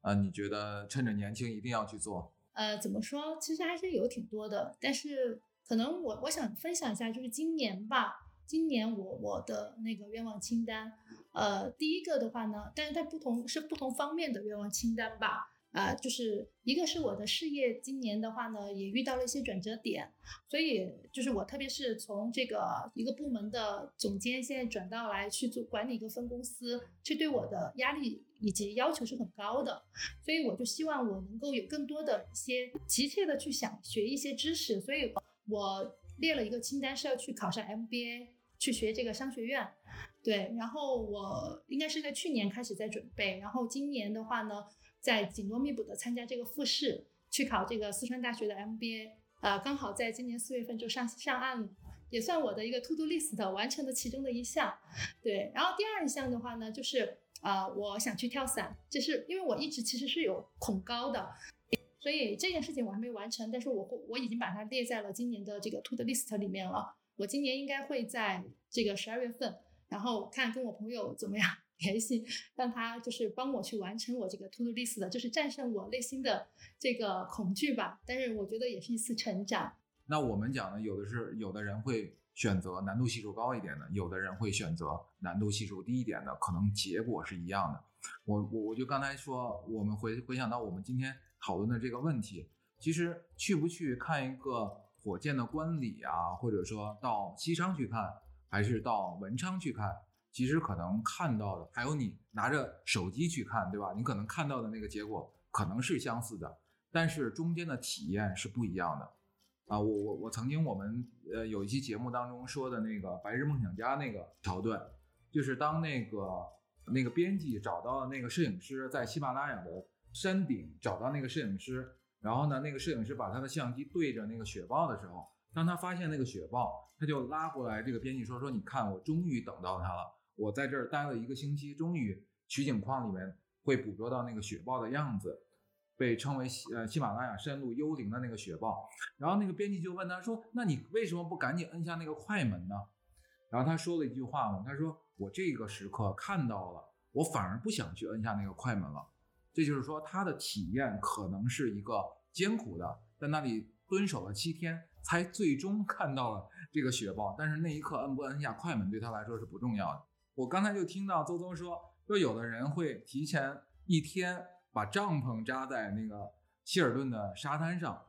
啊，你觉得趁着年轻一定要去做？呃，怎么说？其实还是有挺多的，但是可能我我想分享一下，就是今年吧。今年我我的那个愿望清单，呃，第一个的话呢，但是它不同是不同方面的愿望清单吧，啊，就是一个是我的事业，今年的话呢也遇到了一些转折点，所以就是我特别是从这个一个部门的总监，现在转到来去做管理一个分公司，这对我的压力以及要求是很高的，所以我就希望我能够有更多的一些急切的去想学一些知识，所以我列了一个清单是要去考上 MBA。去学这个商学院，对，然后我应该是在去年开始在准备，然后今年的话呢，在紧锣密鼓的参加这个复试，去考这个四川大学的 MBA，呃，刚好在今年四月份就上上岸了，也算我的一个 to do list 完成的其中的一项，对，然后第二项的话呢，就是啊，我想去跳伞，就是因为我一直其实是有恐高的，所以这件事情我还没完成，但是我会我已经把它列在了今年的这个 to do list 里面了。我今年应该会在这个十二月份，然后看跟我朋友怎么样 联系，让他就是帮我去完成我这个 to do list 的，就是战胜我内心的这个恐惧吧。但是我觉得也是一次成长。那我们讲呢，有的是有的人会选择难度系数高一点的，有的人会选择难度系数低一点的，可能结果是一样的。我我我就刚才说，我们回回想到我们今天讨论的这个问题，其实去不去看一个火箭的观礼啊，或者说到西昌去看，还是到文昌去看，其实可能看到的，还有你拿着手机去看，对吧？你可能看到的那个结果可能是相似的，但是中间的体验是不一样的。啊，我我我曾经我们呃有一期节目当中说的那个《白日梦想家》那个桥段，就是当那个那个编辑找到那个摄影师在喜马拉雅的山顶找到那个摄影师，然后呢，那个摄影师把他的相机对着那个雪豹的时候，当他发现那个雪豹，他就拉过来这个编辑说说，你看我终于等到它了，我在这儿待了一个星期，终于取景框里面会捕捉到那个雪豹的样子。被称为喜呃喜马拉雅山路幽灵的那个雪豹，然后那个编辑就问他说：“那你为什么不赶紧摁下那个快门呢？”然后他说了一句话嘛，他说：“我这个时刻看到了，我反而不想去摁下那个快门了。”这就是说他的体验可能是一个艰苦的，在那里蹲守了七天，才最终看到了这个雪豹。但是那一刻摁不摁下快门对他来说是不重要的。我刚才就听到邹邹说，说有的人会提前一天。把帐篷扎在那个希尔顿的沙滩上，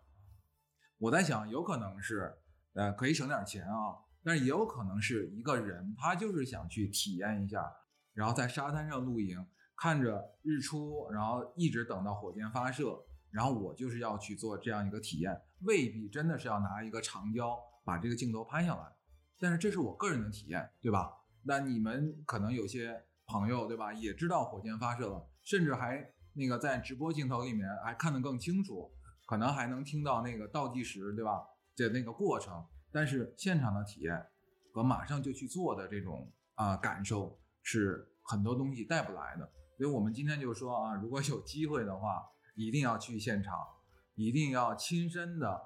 我在想，有可能是，呃，可以省点钱啊，但是也有可能是一个人，他就是想去体验一下，然后在沙滩上露营，看着日出，然后一直等到火箭发射，然后我就是要去做这样一个体验，未必真的是要拿一个长焦把这个镜头拍下来，但是这是我个人的体验，对吧？那你们可能有些朋友，对吧，也知道火箭发射了，甚至还。那个在直播镜头里面还看得更清楚，可能还能听到那个倒计时，对吧？的那个过程，但是现场的体验和马上就去做的这种啊感受是很多东西带不来的。所以我们今天就说啊，如果有机会的话，一定要去现场，一定要亲身的、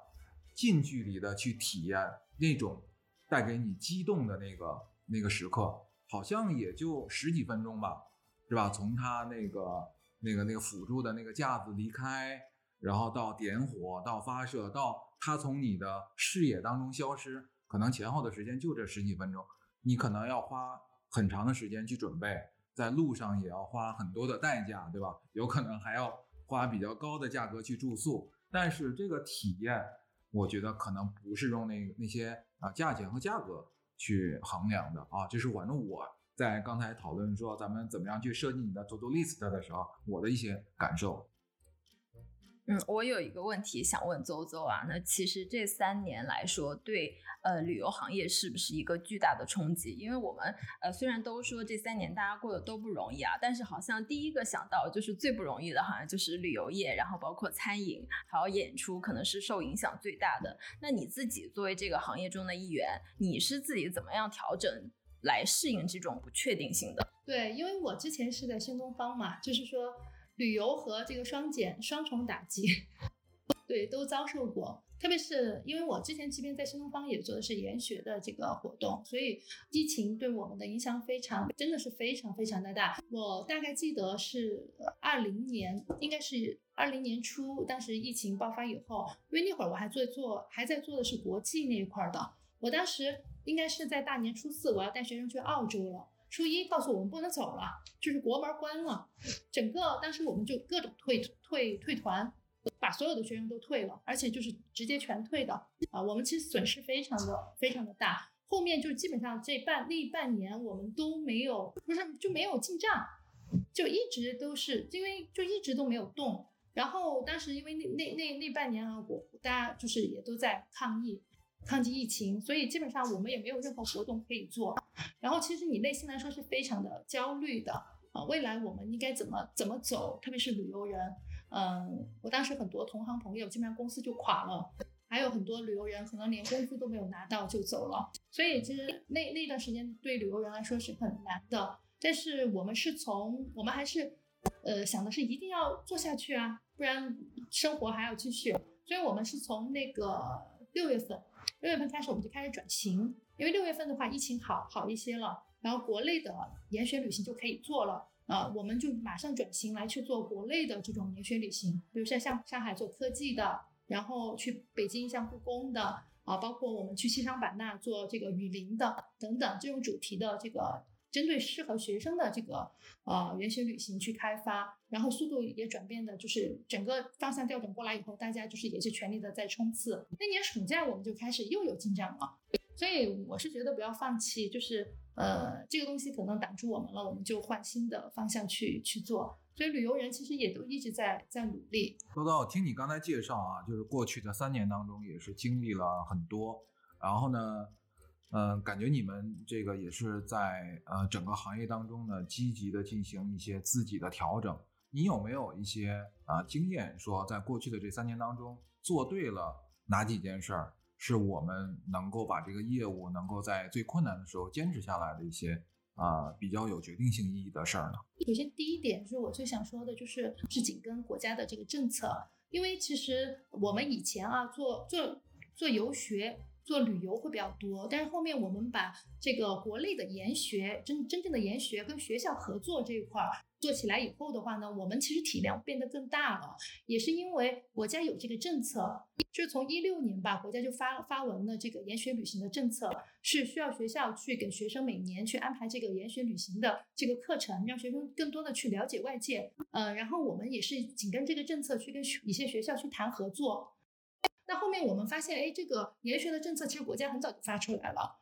近距离的去体验那种带给你激动的那个那个时刻，好像也就十几分钟吧，是吧？从他那个。那个那个辅助的那个架子离开，然后到点火，到发射，到它从你的视野当中消失，可能前后的时间就这十几分钟。你可能要花很长的时间去准备，在路上也要花很多的代价，对吧？有可能还要花比较高的价格去住宿。但是这个体验，我觉得可能不是用那那些啊价钱和价格去衡量的啊。就是反正我。在刚才讨论说咱们怎么样去设计你的 to do list 的时候，我的一些感受。嗯，我有一个问题想问邹邹啊，那其实这三年来说，对呃旅游行业是不是一个巨大的冲击？因为我们呃虽然都说这三年大家过得都不容易啊，但是好像第一个想到就是最不容易的，好像就是旅游业，然后包括餐饮还有演出，可能是受影响最大的。那你自己作为这个行业中的一员，你是自己怎么样调整？来适应这种不确定性的。对，因为我之前是在新东方嘛，就是说旅游和这个双减双重打击，对，都遭受过。特别是因为我之前即便在新东方也做的是研学的这个活动，所以疫情对我们的影响非常，真的是非常非常的大。我大概记得是二零年，应该是二零年初，当时疫情爆发以后，因为那会儿我还在做，还在做的是国际那一块的，我当时。应该是在大年初四，我要带学生去澳洲了。初一告诉我们不能走了，就是国门关了。整个当时我们就各种退退退团，把所有的学生都退了，而且就是直接全退的啊。我们其实损失非常的非常的大。后面就基本上这半那半年我们都没有，不是就没有进账，就一直都是因为就一直都没有动。然后当时因为那那那那半年啊，我大家就是也都在抗议。抗击疫情，所以基本上我们也没有任何活动可以做。然后其实你内心来说是非常的焦虑的啊，未来我们应该怎么怎么走？特别是旅游人，嗯，我当时很多同行朋友基本上公司就垮了，还有很多旅游人可能连工资都没有拿到就走了。所以其实那那段时间对旅游人来说是很难的。但是我们是从我们还是呃想的是一定要做下去啊，不然生活还要继续。所以我们是从那个六月份。六月份开始我们就开始转型，因为六月份的话疫情好好一些了，然后国内的研学旅行就可以做了。呃，我们就马上转型来去做国内的这种研学旅行，比如说像上海做科技的，然后去北京像故宫的啊，包括我们去西双版纳做这个雨林的等等这种主题的这个针对适合学生的这个呃研学旅行去开发，然后速度也转变的，就是整个方向调整过来以后，大家就是也是全力的在冲刺。那年暑假我们就开始又有进展了，所以我是觉得不要放弃，就是。呃，这个东西可能挡住我们了，我们就换新的方向去去做。所以旅游人其实也都一直在在努力。多多，听你刚才介绍啊，就是过去的三年当中也是经历了很多，然后呢，嗯，感觉你们这个也是在呃整个行业当中呢积极的进行一些自己的调整。你有没有一些啊经验，说在过去的这三年当中做对了哪几件事儿？是我们能够把这个业务能够在最困难的时候坚持下来的一些啊比较有决定性意义的事儿呢。首先，第一点就是我最想说的，就是是紧跟国家的这个政策，因为其实我们以前啊做做做游学、做旅游会比较多，但是后面我们把这个国内的研学真真正的研学跟学校合作这一块儿。做起来以后的话呢，我们其实体量变得更大了，也是因为国家有这个政策，就是从一六年吧，国家就发发文了这个研学旅行的政策，是需要学校去给学生每年去安排这个研学旅行的这个课程，让学生更多的去了解外界。呃，然后我们也是紧跟这个政策去跟一些学校去谈合作。那后面我们发现，哎，这个研学的政策其实国家很早就发出来了，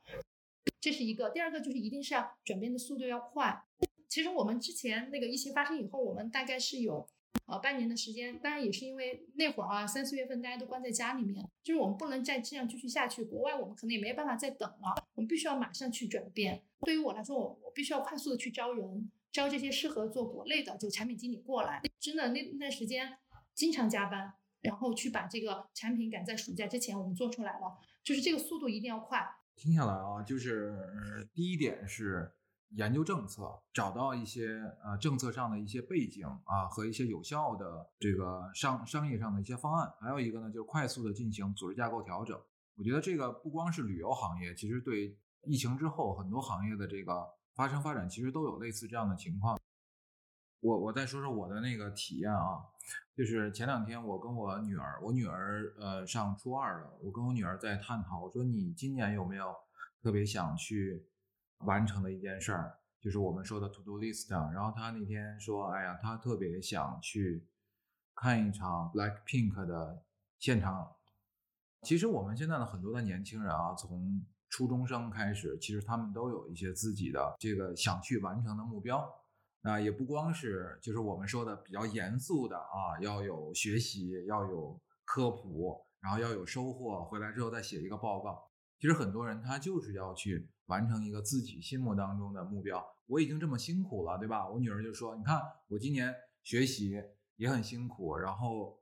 这是一个。第二个就是一定是要转变的速度要快。其实我们之前那个疫情发生以后，我们大概是有呃半年的时间，当然也是因为那会儿啊三四月份大家都关在家里面，就是我们不能再这样继续下去。国外我们可能也没办法再等了，我们必须要马上去转变。对于我来说，我我必须要快速的去招人，招这些适合做国内的就产品经理过来。真的那那段时间经常加班，然后去把这个产品赶在暑假之前我们做出来了，就是这个速度一定要快。听下来啊，就是第一点是。研究政策，找到一些呃政策上的一些背景啊和一些有效的这个商商业上的一些方案，还有一个呢就是快速的进行组织架构调整。我觉得这个不光是旅游行业，其实对疫情之后很多行业的这个发生发展，其实都有类似这样的情况。我我再说说我的那个体验啊，就是前两天我跟我女儿，我女儿呃上初二了，我跟我女儿在探讨，我说你今年有没有特别想去。完成的一件事儿，就是我们说的 to do list。然后她那天说：“哎呀，她特别想去看一场 Black Pink 的现场。”其实我们现在的很多的年轻人啊，从初中生开始，其实他们都有一些自己的这个想去完成的目标。啊，也不光是就是我们说的比较严肃的啊，要有学习，要有科普，然后要有收获，回来之后再写一个报告。其实很多人他就是要去。完成一个自己心目当中的目标，我已经这么辛苦了，对吧？我女儿就说：“你看，我今年学习也很辛苦，然后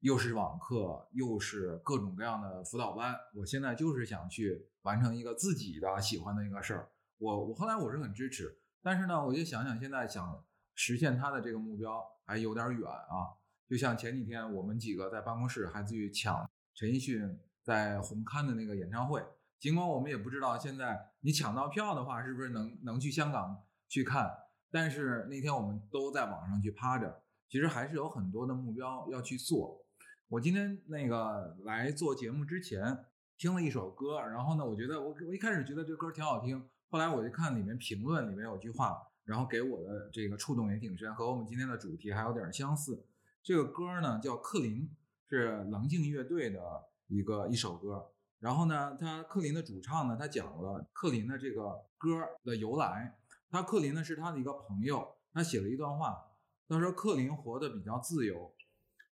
又是网课，又是各种各样的辅导班，我现在就是想去完成一个自己的喜欢的一个事儿。”我我后来我是很支持，但是呢，我就想想现在想实现他的这个目标还有点远啊。就像前几天我们几个在办公室还去抢陈奕迅在红勘的那个演唱会。尽管我们也不知道现在你抢到票的话是不是能能去香港去看，但是那天我们都在网上去趴着，其实还是有很多的目标要去做。我今天那个来做节目之前听了一首歌，然后呢，我觉得我我一开始觉得这歌挺好听，后来我就看里面评论里面有句话，然后给我的这个触动也挺深，和我们今天的主题还有点相似。这个歌呢叫《克林》，是棱镜乐队的一个一首歌。然后呢，他克林的主唱呢，他讲了克林的这个歌的由来。他克林呢是他的一个朋友，他写了一段话，他说克林活得比较自由，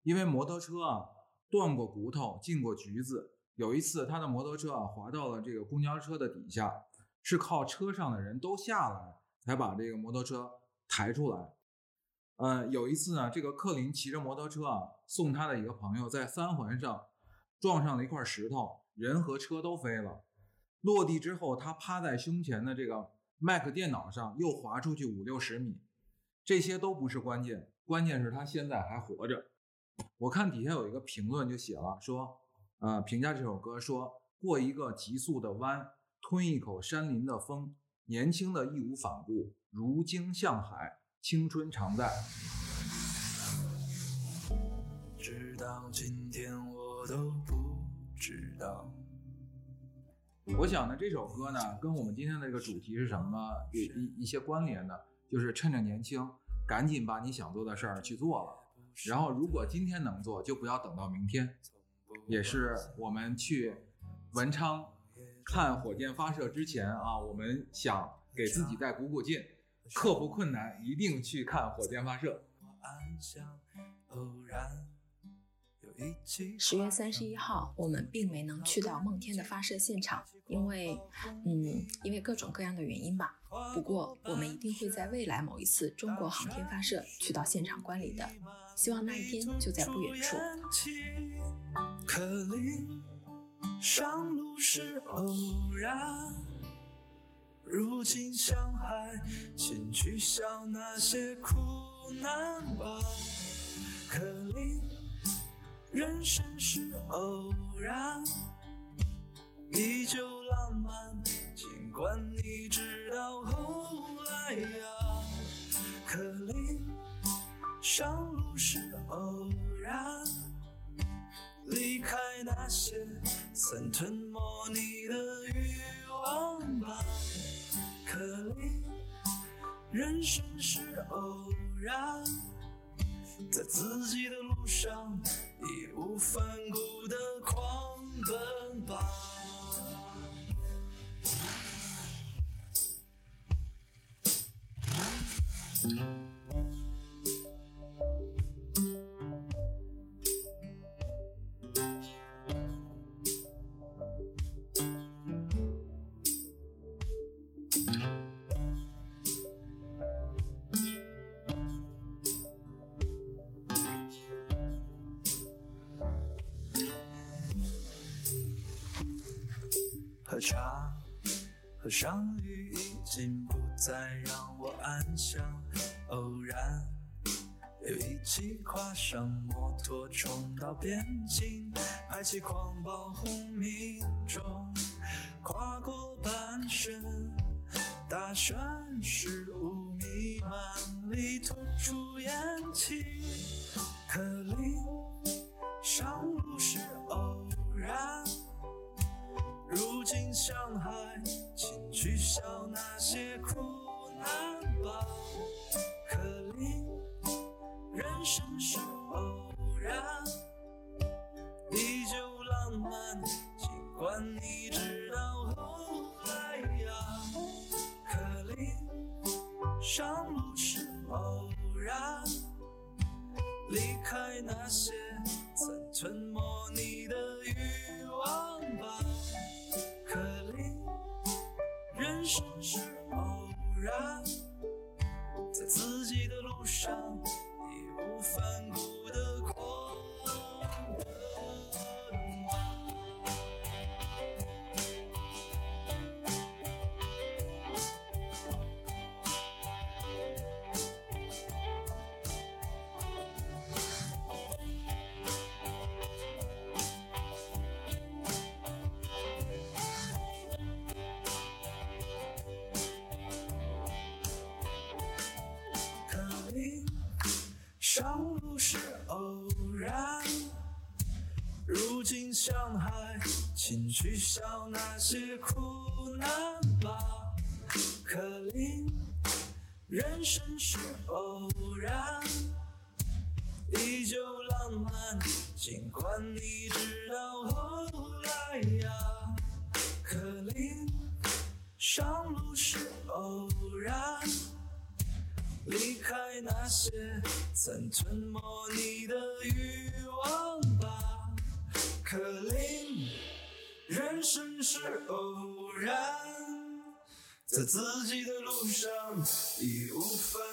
因为摩托车啊断过骨头，进过局子。有一次他的摩托车啊滑到了这个公交车的底下，是靠车上的人都下来才把这个摩托车抬出来。呃，有一次呢，这个克林骑着摩托车啊送他的一个朋友在三环上撞上了一块石头。人和车都飞了，落地之后，他趴在胸前的这个 Mac 电脑上又滑出去五六十米，这些都不是关键，关键是他现在还活着。我看底下有一个评论就写了说，呃，评价这首歌说过一个急速的弯，吞一口山林的风，年轻的义无反顾，如鲸向海，青春常在。直到今天，我都不知道。我想呢，这首歌呢，跟我们今天的这个主题是什么有一一些关联的，就是趁着年轻，赶紧把你想做的事儿去做了。然后，如果今天能做，就不要等到明天。也是我们去文昌看火箭发射之前啊，我们想给自己再鼓鼓劲，克服困难，一定去看火箭发射。十月三十一号，我们并没能去到梦天的发射现场，因为，嗯，因为各种各样的原因吧。不过，我们一定会在未来某一次中国航天发射去到现场观礼的。希望那一天就在不远处。上路是偶然，如今向海，请取消那些苦难吧。可令人生是偶然，依旧浪漫，尽管你知道后来呀。可令上路是偶然，离开那些曾吞没你的欲望吧。可令人生是偶然，在自己的路上义无反顾的狂奔吧。喝上雨，已经不再让我安详。偶然，又一起跨上摩托，冲到边境，排起狂暴轰鸣中，跨过半生，大山是雾弥漫里吐出烟气，可令如今向海，请取消那些苦难吧。可令人生是偶然，依旧浪漫，尽管你知道后来呀。可令上路是偶然。离开那些曾吞没在自己的路上义无反顾